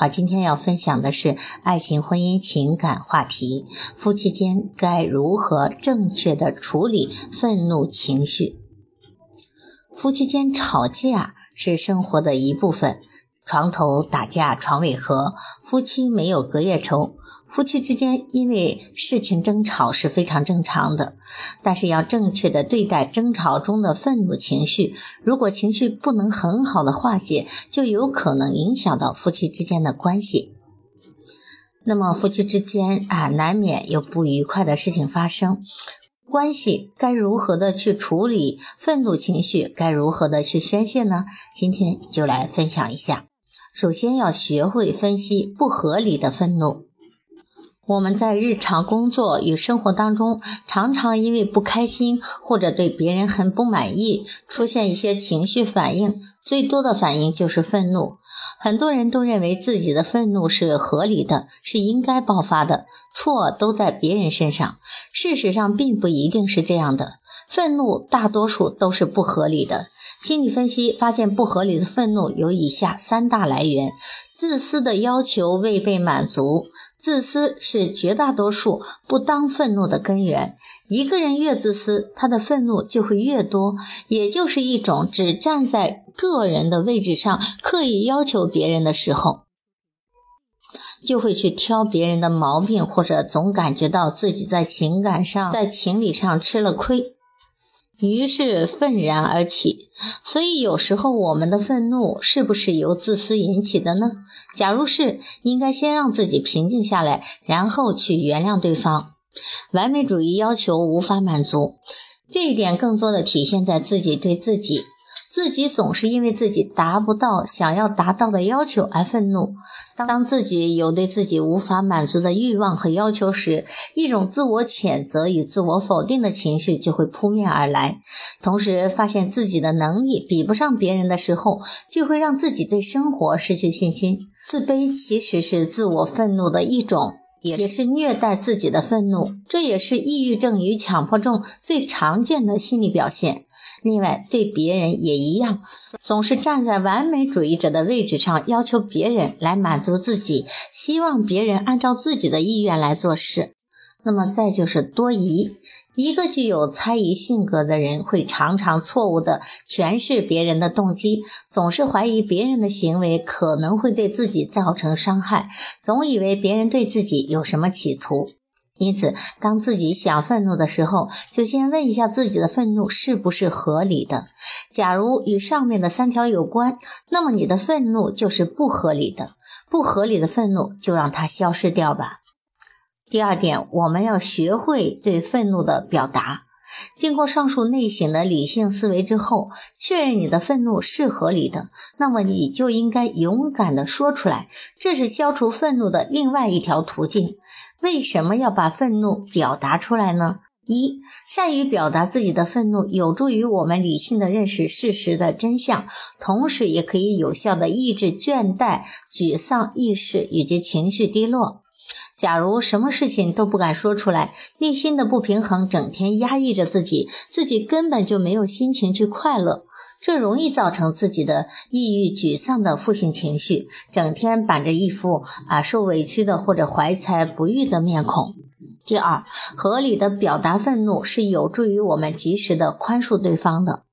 好，今天要分享的是爱情、婚姻、情感话题，夫妻间该如何正确的处理愤怒情绪？夫妻间吵架是生活的一部分，床头打架床尾和，夫妻没有隔夜仇。夫妻之间因为事情争吵是非常正常的，但是要正确的对待争吵中的愤怒情绪。如果情绪不能很好的化解，就有可能影响到夫妻之间的关系。那么夫妻之间啊，难免有不愉快的事情发生，关系该如何的去处理愤怒情绪？该如何的去宣泄呢？今天就来分享一下。首先要学会分析不合理的愤怒。我们在日常工作与生活当中，常常因为不开心或者对别人很不满意，出现一些情绪反应。最多的反应就是愤怒。很多人都认为自己的愤怒是合理的，是应该爆发的，错都在别人身上。事实上，并不一定是这样的。愤怒大多数都是不合理的。心理分析发现，不合理的愤怒有以下三大来源：自私的要求未被满足。自私是绝大多数不当愤怒的根源。一个人越自私，他的愤怒就会越多，也就是一种只站在个人的位置上，刻意要求别人的时候，就会去挑别人的毛病，或者总感觉到自己在情感上、在情理上吃了亏。于是愤然而起，所以有时候我们的愤怒是不是由自私引起的呢？假如是，应该先让自己平静下来，然后去原谅对方。完美主义要求无法满足，这一点更多的体现在自己对自己。自己总是因为自己达不到想要达到的要求而愤怒。当自己有对自己无法满足的欲望和要求时，一种自我谴责与自我否定的情绪就会扑面而来。同时，发现自己的能力比不上别人的时候，就会让自己对生活失去信心。自卑其实是自我愤怒的一种。也也是虐待自己的愤怒，这也是抑郁症与强迫症最常见的心理表现。另外，对别人也一样，总是站在完美主义者的位置上，要求别人来满足自己，希望别人按照自己的意愿来做事。那么再就是多疑，一个具有猜疑性格的人会常常错误地诠释别人的动机，总是怀疑别人的行为可能会对自己造成伤害，总以为别人对自己有什么企图。因此，当自己想愤怒的时候，就先问一下自己的愤怒是不是合理的。假如与上面的三条有关，那么你的愤怒就是不合理的。不合理的愤怒就让它消失掉吧。第二点，我们要学会对愤怒的表达。经过上述内省的理性思维之后，确认你的愤怒是合理的，那么你就应该勇敢地说出来。这是消除愤怒的另外一条途径。为什么要把愤怒表达出来呢？一，善于表达自己的愤怒，有助于我们理性的认识事实的真相，同时也可以有效地抑制倦怠、沮丧、意识以及情绪低落。假如什么事情都不敢说出来，内心的不平衡整天压抑着自己，自己根本就没有心情去快乐，这容易造成自己的抑郁、沮丧的负性情绪，整天板着一副啊受委屈的或者怀才不遇的面孔。第二，合理的表达愤怒是有助于我们及时的宽恕对方的。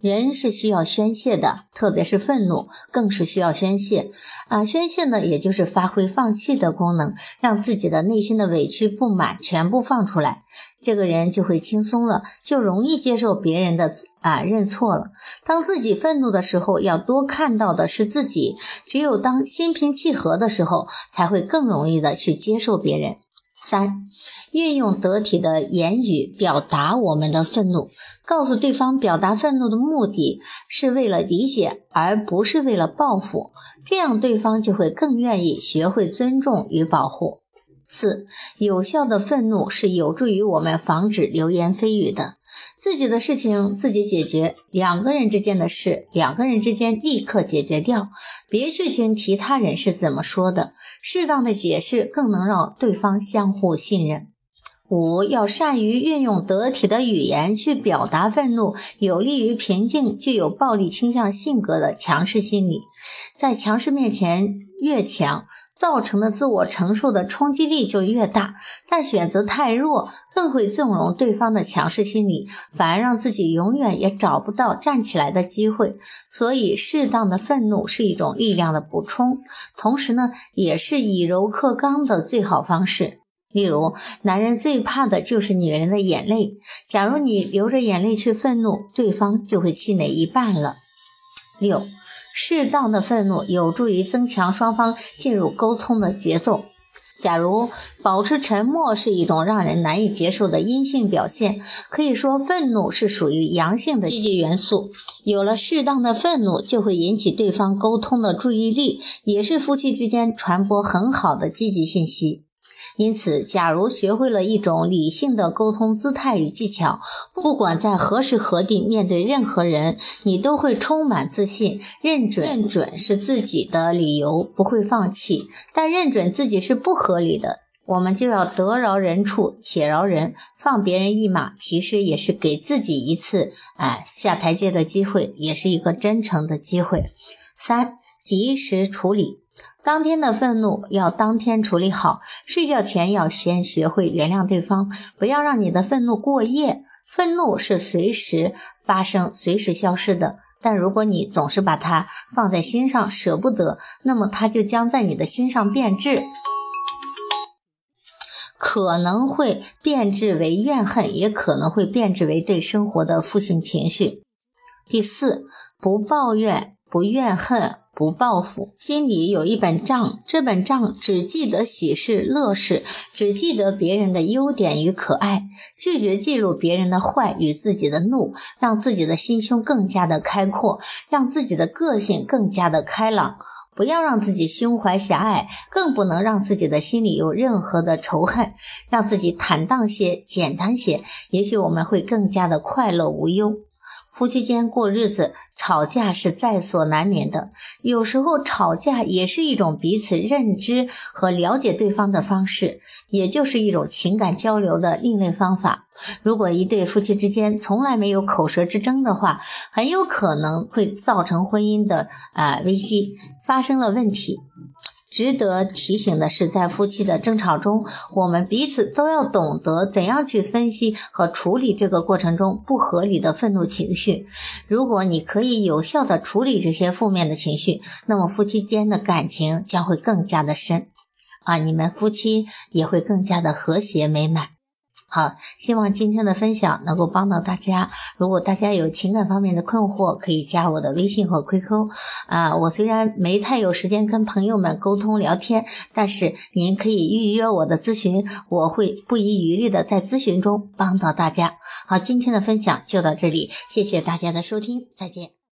人是需要宣泄的，特别是愤怒更是需要宣泄啊！宣泄呢，也就是发挥放弃的功能，让自己的内心的委屈不满全部放出来，这个人就会轻松了，就容易接受别人的啊认错了。当自己愤怒的时候，要多看到的是自己，只有当心平气和的时候，才会更容易的去接受别人。三，运用得体的言语表达我们的愤怒，告诉对方表达愤怒的目的是为了理解，而不是为了报复，这样对方就会更愿意学会尊重与保护。四，有效的愤怒是有助于我们防止流言蜚语的。自己的事情自己解决，两个人之间的事，两个人之间立刻解决掉，别去听其他人是怎么说的。适当的解释更能让对方相互信任。五要善于运用得体的语言去表达愤怒，有利于平静具有暴力倾向性格的强势心理。在强势面前越强，造成的自我承受的冲击力就越大。但选择太弱，更会纵容对方的强势心理，反而让自己永远也找不到站起来的机会。所以，适当的愤怒是一种力量的补充，同时呢，也是以柔克刚的最好方式。例如，男人最怕的就是女人的眼泪。假如你流着眼泪去愤怒，对方就会气馁一半了。六，适当的愤怒有助于增强双方进入沟通的节奏。假如保持沉默是一种让人难以接受的阴性表现，可以说愤怒是属于阳性的积极元素。有了适当的愤怒，就会引起对方沟通的注意力，也是夫妻之间传播很好的积极信息。因此，假如学会了一种理性的沟通姿态与技巧，不管在何时何地面对任何人，你都会充满自信，认准认准是自己的理由，不会放弃。但认准自己是不合理的，我们就要得饶人处且饶人，放别人一马，其实也是给自己一次哎下台阶的机会，也是一个真诚的机会。三，及时处理。当天的愤怒要当天处理好，睡觉前要先学会原谅对方，不要让你的愤怒过夜。愤怒是随时发生、随时消失的，但如果你总是把它放在心上，舍不得，那么它就将在你的心上变质，可能会变质为怨恨，也可能会变质为对生活的负性情绪。第四，不抱怨，不怨恨。不报复，心里有一本账，这本账只记得喜事乐事，只记得别人的优点与可爱，拒绝记录别人的坏与自己的怒，让自己的心胸更加的开阔，让自己的个性更加的开朗。不要让自己胸怀狭隘，更不能让自己的心里有任何的仇恨，让自己坦荡些，简单些，也许我们会更加的快乐无忧。夫妻间过日子，吵架是在所难免的。有时候吵架也是一种彼此认知和了解对方的方式，也就是一种情感交流的另类方法。如果一对夫妻之间从来没有口舌之争的话，很有可能会造成婚姻的啊危机发生了问题。值得提醒的是，在夫妻的争吵中，我们彼此都要懂得怎样去分析和处理这个过程中不合理的愤怒情绪。如果你可以有效的处理这些负面的情绪，那么夫妻间的感情将会更加的深，啊，你们夫妻也会更加的和谐美满。好，希望今天的分享能够帮到大家。如果大家有情感方面的困惑，可以加我的微信和 QQ。啊，我虽然没太有时间跟朋友们沟通聊天，但是您可以预约我的咨询，我会不遗余力的在咨询中帮到大家。好，今天的分享就到这里，谢谢大家的收听，再见。